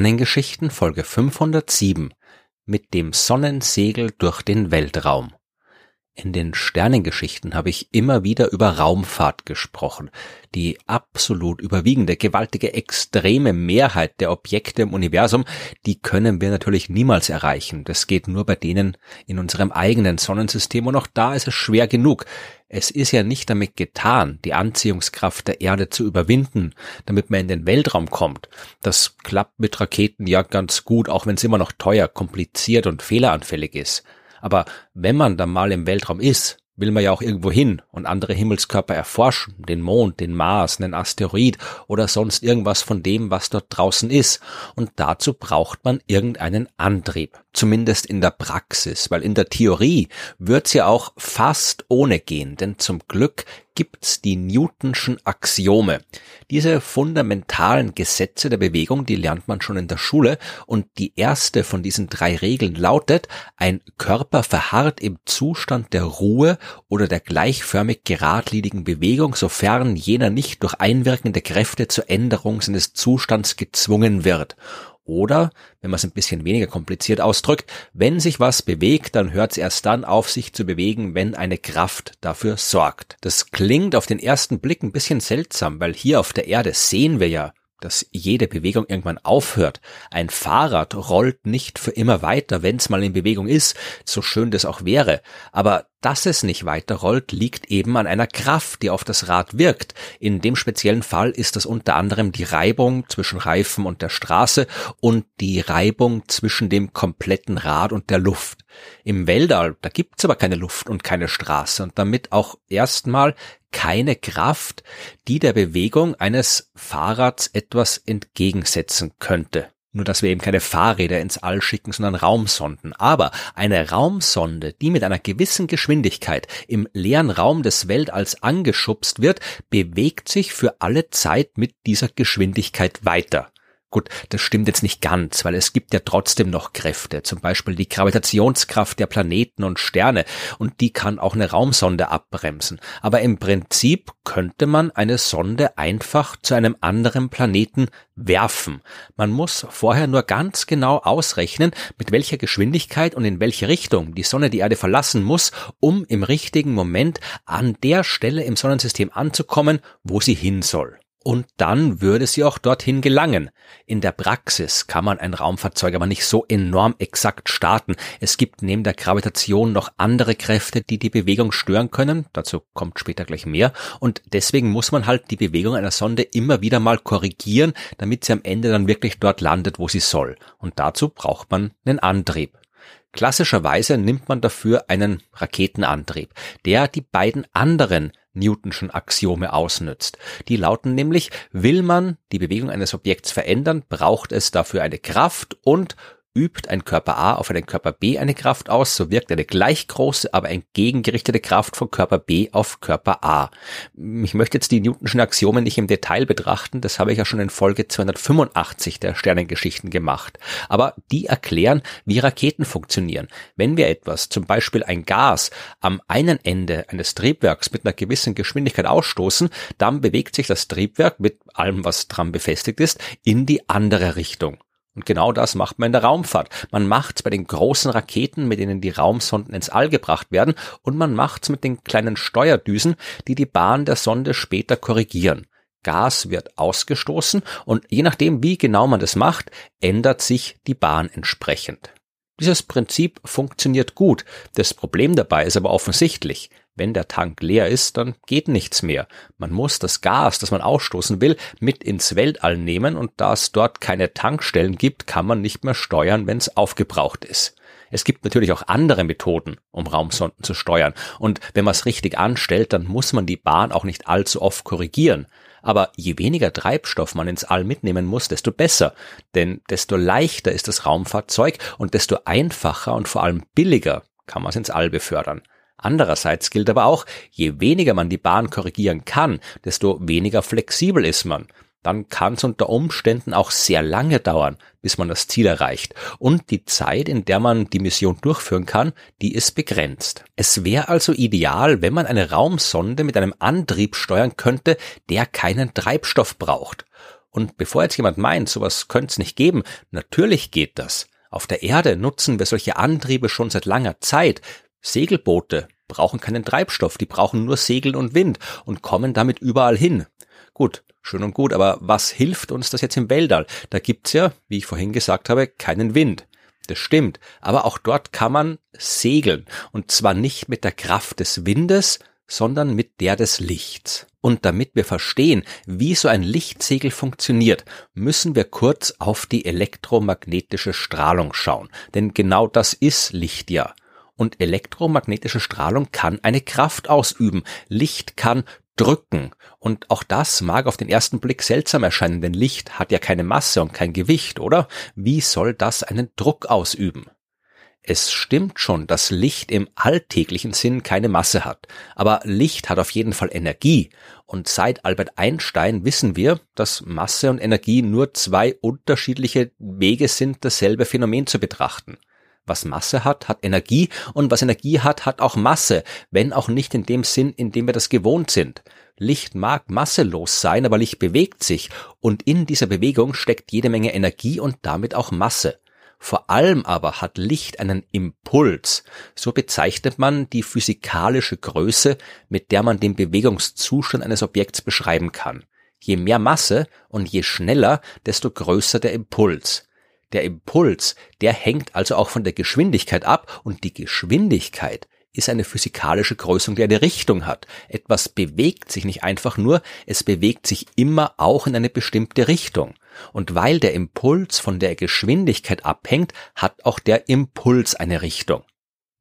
Sternengeschichten Folge 507 mit dem Sonnensegel durch den Weltraum. In den Sternengeschichten habe ich immer wieder über Raumfahrt gesprochen. Die absolut überwiegende, gewaltige, extreme Mehrheit der Objekte im Universum, die können wir natürlich niemals erreichen. Das geht nur bei denen in unserem eigenen Sonnensystem und auch da ist es schwer genug. Es ist ja nicht damit getan, die Anziehungskraft der Erde zu überwinden, damit man in den Weltraum kommt. Das klappt mit Raketen ja ganz gut, auch wenn es immer noch teuer, kompliziert und fehleranfällig ist. Aber wenn man dann mal im Weltraum ist, will man ja auch irgendwo hin und andere Himmelskörper erforschen, den Mond, den Mars, einen Asteroid oder sonst irgendwas von dem, was dort draußen ist. Und dazu braucht man irgendeinen Antrieb. Zumindest in der Praxis, weil in der Theorie wird's ja auch fast ohne gehen, denn zum Glück gibt's die Newtonschen Axiome. Diese fundamentalen Gesetze der Bewegung, die lernt man schon in der Schule und die erste von diesen drei Regeln lautet, ein Körper verharrt im Zustand der Ruhe oder der gleichförmig geradlinigen Bewegung, sofern jener nicht durch einwirkende Kräfte zur Änderung seines Zustands gezwungen wird. Oder, wenn man es ein bisschen weniger kompliziert ausdrückt, wenn sich was bewegt, dann hört es erst dann auf, sich zu bewegen, wenn eine Kraft dafür sorgt. Das klingt auf den ersten Blick ein bisschen seltsam, weil hier auf der Erde sehen wir ja, dass jede Bewegung irgendwann aufhört. Ein Fahrrad rollt nicht für immer weiter, wenn es mal in Bewegung ist, so schön das auch wäre. Aber dass es nicht weiter rollt, liegt eben an einer Kraft, die auf das Rad wirkt. In dem speziellen Fall ist das unter anderem die Reibung zwischen Reifen und der Straße und die Reibung zwischen dem kompletten Rad und der Luft. Im Weltall, da gibt's aber keine Luft und keine Straße und damit auch erstmal keine Kraft, die der Bewegung eines Fahrrads etwas entgegensetzen könnte. Nur dass wir eben keine Fahrräder ins All schicken, sondern Raumsonden. Aber eine Raumsonde, die mit einer gewissen Geschwindigkeit im leeren Raum des Weltalls angeschubst wird, bewegt sich für alle Zeit mit dieser Geschwindigkeit weiter. Gut, das stimmt jetzt nicht ganz, weil es gibt ja trotzdem noch Kräfte, zum Beispiel die Gravitationskraft der Planeten und Sterne, und die kann auch eine Raumsonde abbremsen. Aber im Prinzip könnte man eine Sonde einfach zu einem anderen Planeten werfen. Man muss vorher nur ganz genau ausrechnen, mit welcher Geschwindigkeit und in welche Richtung die Sonne die Erde verlassen muss, um im richtigen Moment an der Stelle im Sonnensystem anzukommen, wo sie hin soll. Und dann würde sie auch dorthin gelangen. In der Praxis kann man ein Raumfahrzeug aber nicht so enorm exakt starten. Es gibt neben der Gravitation noch andere Kräfte, die die Bewegung stören können. Dazu kommt später gleich mehr. Und deswegen muss man halt die Bewegung einer Sonde immer wieder mal korrigieren, damit sie am Ende dann wirklich dort landet, wo sie soll. Und dazu braucht man einen Antrieb. Klassischerweise nimmt man dafür einen Raketenantrieb, der die beiden anderen Newtonschen Axiome ausnützt. Die lauten nämlich, will man die Bewegung eines Objekts verändern, braucht es dafür eine Kraft und Übt ein Körper A auf einen Körper B eine Kraft aus, so wirkt eine gleich große, aber entgegengerichtete Kraft von Körper B auf Körper A. Ich möchte jetzt die Newtonschen Axiome nicht im Detail betrachten, das habe ich ja schon in Folge 285 der Sternengeschichten gemacht. Aber die erklären, wie Raketen funktionieren. Wenn wir etwas, zum Beispiel ein Gas, am einen Ende eines Triebwerks mit einer gewissen Geschwindigkeit ausstoßen, dann bewegt sich das Triebwerk mit allem, was dran befestigt ist, in die andere Richtung. Und genau das macht man in der Raumfahrt. Man macht's bei den großen Raketen, mit denen die Raumsonden ins All gebracht werden, und man macht's mit den kleinen Steuerdüsen, die die Bahn der Sonde später korrigieren. Gas wird ausgestoßen und je nachdem, wie genau man das macht, ändert sich die Bahn entsprechend. Dieses Prinzip funktioniert gut. Das Problem dabei ist aber offensichtlich. Wenn der Tank leer ist, dann geht nichts mehr. Man muss das Gas, das man ausstoßen will, mit ins Weltall nehmen und da es dort keine Tankstellen gibt, kann man nicht mehr steuern, wenn es aufgebraucht ist. Es gibt natürlich auch andere Methoden, um Raumsonden zu steuern. Und wenn man es richtig anstellt, dann muss man die Bahn auch nicht allzu oft korrigieren. Aber je weniger Treibstoff man ins All mitnehmen muss, desto besser. Denn desto leichter ist das Raumfahrzeug und desto einfacher und vor allem billiger kann man es ins All befördern. Andererseits gilt aber auch, je weniger man die Bahn korrigieren kann, desto weniger flexibel ist man. Dann kann es unter Umständen auch sehr lange dauern, bis man das Ziel erreicht. Und die Zeit, in der man die Mission durchführen kann, die ist begrenzt. Es wäre also ideal, wenn man eine Raumsonde mit einem Antrieb steuern könnte, der keinen Treibstoff braucht. Und bevor jetzt jemand meint, sowas könnte es nicht geben, natürlich geht das. Auf der Erde nutzen wir solche Antriebe schon seit langer Zeit. Segelboote brauchen keinen Treibstoff, die brauchen nur Segel und Wind und kommen damit überall hin. Gut, schön und gut, aber was hilft uns das jetzt im Weltall? Da gibt's ja, wie ich vorhin gesagt habe, keinen Wind. Das stimmt, aber auch dort kann man segeln und zwar nicht mit der Kraft des Windes, sondern mit der des Lichts. Und damit wir verstehen, wie so ein Lichtsegel funktioniert, müssen wir kurz auf die elektromagnetische Strahlung schauen. Denn genau das ist Licht ja. Und elektromagnetische Strahlung kann eine Kraft ausüben. Licht kann drücken. Und auch das mag auf den ersten Blick seltsam erscheinen, denn Licht hat ja keine Masse und kein Gewicht, oder? Wie soll das einen Druck ausüben? Es stimmt schon, dass Licht im alltäglichen Sinn keine Masse hat, aber Licht hat auf jeden Fall Energie, und seit Albert Einstein wissen wir, dass Masse und Energie nur zwei unterschiedliche Wege sind, dasselbe Phänomen zu betrachten. Was Masse hat, hat Energie und was Energie hat, hat auch Masse, wenn auch nicht in dem Sinn, in dem wir das gewohnt sind. Licht mag masselos sein, aber Licht bewegt sich und in dieser Bewegung steckt jede Menge Energie und damit auch Masse. Vor allem aber hat Licht einen Impuls. So bezeichnet man die physikalische Größe, mit der man den Bewegungszustand eines Objekts beschreiben kann. Je mehr Masse und je schneller, desto größer der Impuls. Der Impuls, der hängt also auch von der Geschwindigkeit ab und die Geschwindigkeit ist eine physikalische Größung, die eine Richtung hat. Etwas bewegt sich nicht einfach nur, es bewegt sich immer auch in eine bestimmte Richtung. Und weil der Impuls von der Geschwindigkeit abhängt, hat auch der Impuls eine Richtung.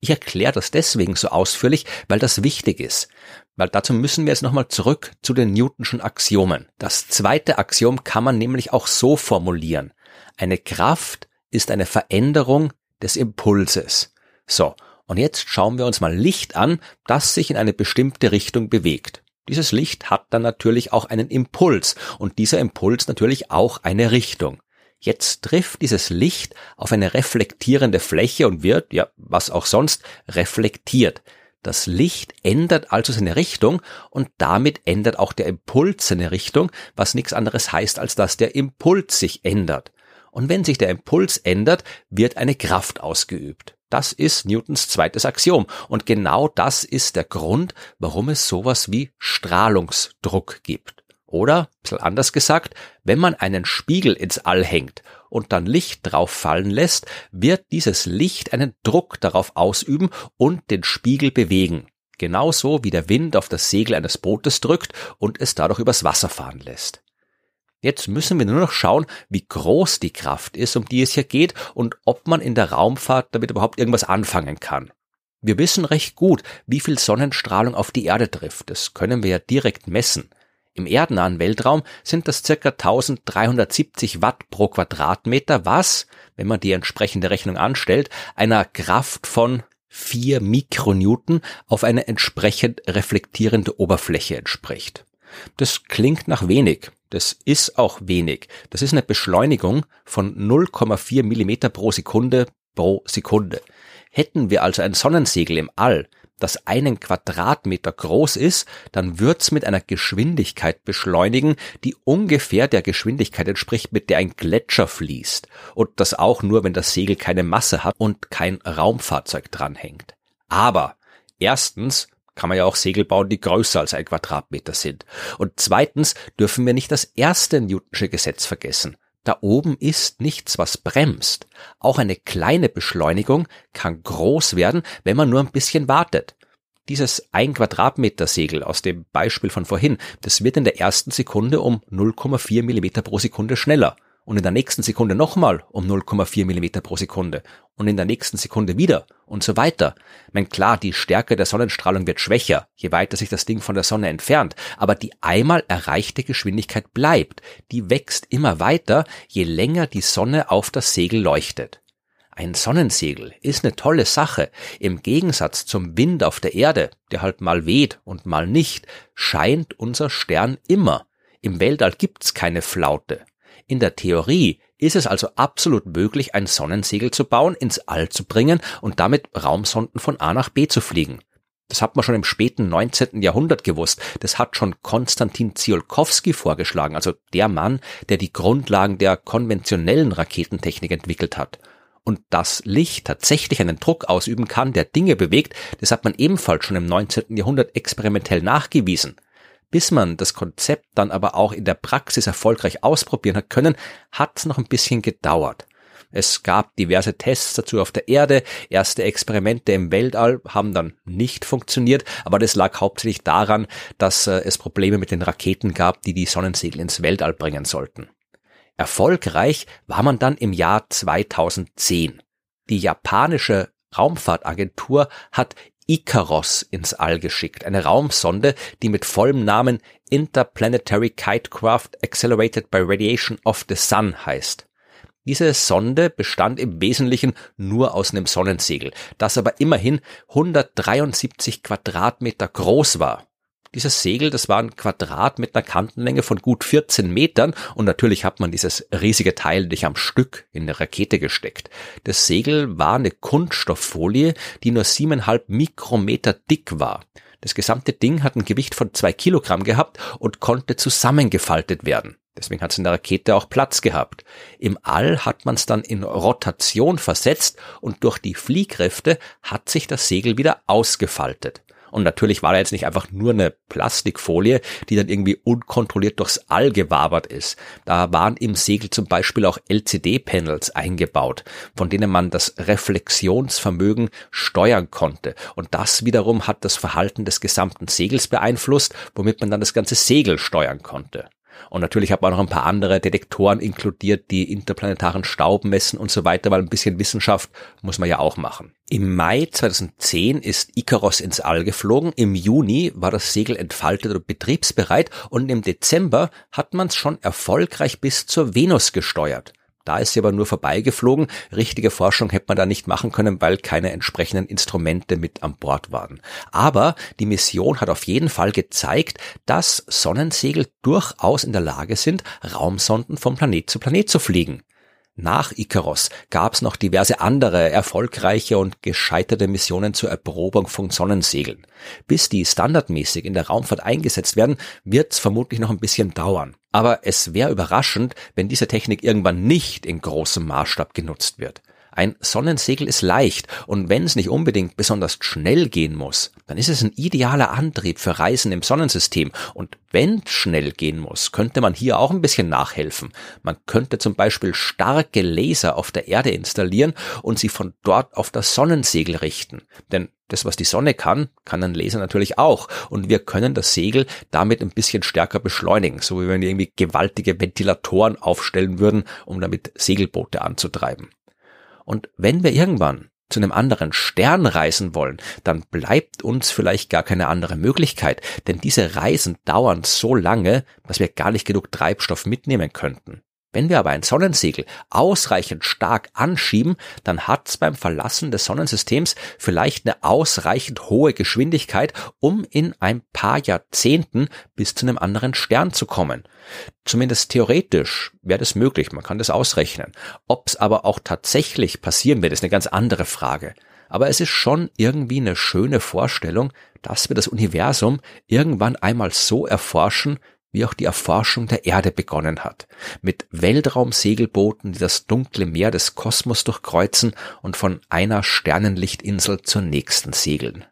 Ich erkläre das deswegen so ausführlich, weil das wichtig ist. Weil dazu müssen wir jetzt nochmal zurück zu den Newtonschen Axiomen. Das zweite Axiom kann man nämlich auch so formulieren. Eine Kraft ist eine Veränderung des Impulses. So, und jetzt schauen wir uns mal Licht an, das sich in eine bestimmte Richtung bewegt. Dieses Licht hat dann natürlich auch einen Impuls und dieser Impuls natürlich auch eine Richtung. Jetzt trifft dieses Licht auf eine reflektierende Fläche und wird, ja, was auch sonst, reflektiert. Das Licht ändert also seine Richtung und damit ändert auch der Impuls seine Richtung, was nichts anderes heißt, als dass der Impuls sich ändert. Und wenn sich der Impuls ändert, wird eine Kraft ausgeübt. Das ist Newtons zweites Axiom. Und genau das ist der Grund, warum es sowas wie Strahlungsdruck gibt. Oder, anders gesagt, wenn man einen Spiegel ins All hängt und dann Licht drauf fallen lässt, wird dieses Licht einen Druck darauf ausüben und den Spiegel bewegen. Genauso wie der Wind auf das Segel eines Bootes drückt und es dadurch übers Wasser fahren lässt. Jetzt müssen wir nur noch schauen, wie groß die Kraft ist, um die es hier geht und ob man in der Raumfahrt damit überhaupt irgendwas anfangen kann. Wir wissen recht gut, wie viel Sonnenstrahlung auf die Erde trifft. Das können wir ja direkt messen. Im erdennahen Weltraum sind das circa 1370 Watt pro Quadratmeter, was, wenn man die entsprechende Rechnung anstellt, einer Kraft von 4 Mikronewton auf eine entsprechend reflektierende Oberfläche entspricht. Das klingt nach wenig. Das ist auch wenig. Das ist eine Beschleunigung von 0,4 Millimeter pro Sekunde pro Sekunde. Hätten wir also ein Sonnensegel im All, das einen Quadratmeter groß ist, dann wird's mit einer Geschwindigkeit beschleunigen, die ungefähr der Geschwindigkeit entspricht, mit der ein Gletscher fließt. Und das auch nur, wenn das Segel keine Masse hat und kein Raumfahrzeug dranhängt. Aber erstens kann man ja auch Segel bauen, die größer als ein Quadratmeter sind. Und zweitens dürfen wir nicht das erste Newtonsche Gesetz vergessen. Da oben ist nichts, was bremst. Auch eine kleine Beschleunigung kann groß werden, wenn man nur ein bisschen wartet. Dieses ein Quadratmeter Segel aus dem Beispiel von vorhin, das wird in der ersten Sekunde um 0,4 Millimeter pro Sekunde schneller und in der nächsten Sekunde nochmal um 0,4 Millimeter pro Sekunde und in der nächsten Sekunde wieder und so weiter. Mein klar, die Stärke der Sonnenstrahlung wird schwächer, je weiter sich das Ding von der Sonne entfernt, aber die einmal erreichte Geschwindigkeit bleibt, die wächst immer weiter, je länger die Sonne auf das Segel leuchtet. Ein Sonnensegel ist eine tolle Sache. Im Gegensatz zum Wind auf der Erde, der halt mal weht und mal nicht, scheint unser Stern immer. Im Weltall gibt's keine Flaute. In der Theorie ist es also absolut möglich, ein Sonnensegel zu bauen, ins All zu bringen und damit Raumsonden von A nach B zu fliegen. Das hat man schon im späten 19. Jahrhundert gewusst. Das hat schon Konstantin Tsiolkovsky vorgeschlagen, also der Mann, der die Grundlagen der konventionellen Raketentechnik entwickelt hat. Und dass Licht tatsächlich einen Druck ausüben kann, der Dinge bewegt, das hat man ebenfalls schon im 19. Jahrhundert experimentell nachgewiesen. Bis man das Konzept dann aber auch in der Praxis erfolgreich ausprobieren hat können, hat es noch ein bisschen gedauert. Es gab diverse Tests dazu auf der Erde, erste Experimente im Weltall haben dann nicht funktioniert, aber das lag hauptsächlich daran, dass äh, es Probleme mit den Raketen gab, die die Sonnensegel ins Weltall bringen sollten. Erfolgreich war man dann im Jahr 2010. Die japanische Raumfahrtagentur hat Icaros ins All geschickt, eine Raumsonde, die mit vollem Namen Interplanetary Kitecraft Accelerated by Radiation of the Sun heißt. Diese Sonde bestand im Wesentlichen nur aus einem Sonnensegel, das aber immerhin 173 Quadratmeter groß war. Dieses Segel, das war ein Quadrat mit einer Kantenlänge von gut 14 Metern und natürlich hat man dieses riesige Teil nicht am Stück in eine Rakete gesteckt. Das Segel war eine Kunststofffolie, die nur siebeneinhalb Mikrometer dick war. Das gesamte Ding hat ein Gewicht von zwei Kilogramm gehabt und konnte zusammengefaltet werden. Deswegen hat es in der Rakete auch Platz gehabt. Im All hat man es dann in Rotation versetzt und durch die Fliehkräfte hat sich das Segel wieder ausgefaltet. Und natürlich war da jetzt nicht einfach nur eine Plastikfolie, die dann irgendwie unkontrolliert durchs All gewabert ist. Da waren im Segel zum Beispiel auch LCD-Panels eingebaut, von denen man das Reflexionsvermögen steuern konnte. Und das wiederum hat das Verhalten des gesamten Segels beeinflusst, womit man dann das ganze Segel steuern konnte. Und natürlich hat man noch ein paar andere Detektoren inkludiert, die interplanetaren Staub messen und so weiter, weil ein bisschen Wissenschaft muss man ja auch machen. Im Mai 2010 ist Icaros ins All geflogen, im Juni war das Segel entfaltet und betriebsbereit und im Dezember hat man es schon erfolgreich bis zur Venus gesteuert. Da ist sie aber nur vorbeigeflogen. Richtige Forschung hätte man da nicht machen können, weil keine entsprechenden Instrumente mit an Bord waren. Aber die Mission hat auf jeden Fall gezeigt, dass Sonnensegel durchaus in der Lage sind, Raumsonden vom Planet zu Planet zu fliegen. Nach Icaros gab es noch diverse andere erfolgreiche und gescheiterte Missionen zur Erprobung von Sonnensegeln. Bis die standardmäßig in der Raumfahrt eingesetzt werden, wird es vermutlich noch ein bisschen dauern. Aber es wäre überraschend, wenn diese Technik irgendwann nicht in großem Maßstab genutzt wird. Ein Sonnensegel ist leicht und wenn es nicht unbedingt besonders schnell gehen muss, dann ist es ein idealer Antrieb für Reisen im Sonnensystem. Und wenn schnell gehen muss, könnte man hier auch ein bisschen nachhelfen. Man könnte zum Beispiel starke Laser auf der Erde installieren und sie von dort auf das Sonnensegel richten. Denn das, was die Sonne kann, kann ein Laser natürlich auch. Und wir können das Segel damit ein bisschen stärker beschleunigen, so wie wenn wir irgendwie gewaltige Ventilatoren aufstellen würden, um damit Segelboote anzutreiben. Und wenn wir irgendwann zu einem anderen Stern reisen wollen, dann bleibt uns vielleicht gar keine andere Möglichkeit, denn diese Reisen dauern so lange, dass wir gar nicht genug Treibstoff mitnehmen könnten. Wenn wir aber ein Sonnensegel ausreichend stark anschieben, dann hat es beim Verlassen des Sonnensystems vielleicht eine ausreichend hohe Geschwindigkeit, um in ein paar Jahrzehnten bis zu einem anderen Stern zu kommen. Zumindest theoretisch wäre das möglich, man kann das ausrechnen. Ob es aber auch tatsächlich passieren wird, ist eine ganz andere Frage. Aber es ist schon irgendwie eine schöne Vorstellung, dass wir das Universum irgendwann einmal so erforschen, wie auch die Erforschung der Erde begonnen hat, mit Weltraumsegelbooten, die das dunkle Meer des Kosmos durchkreuzen und von einer Sternenlichtinsel zur nächsten segeln.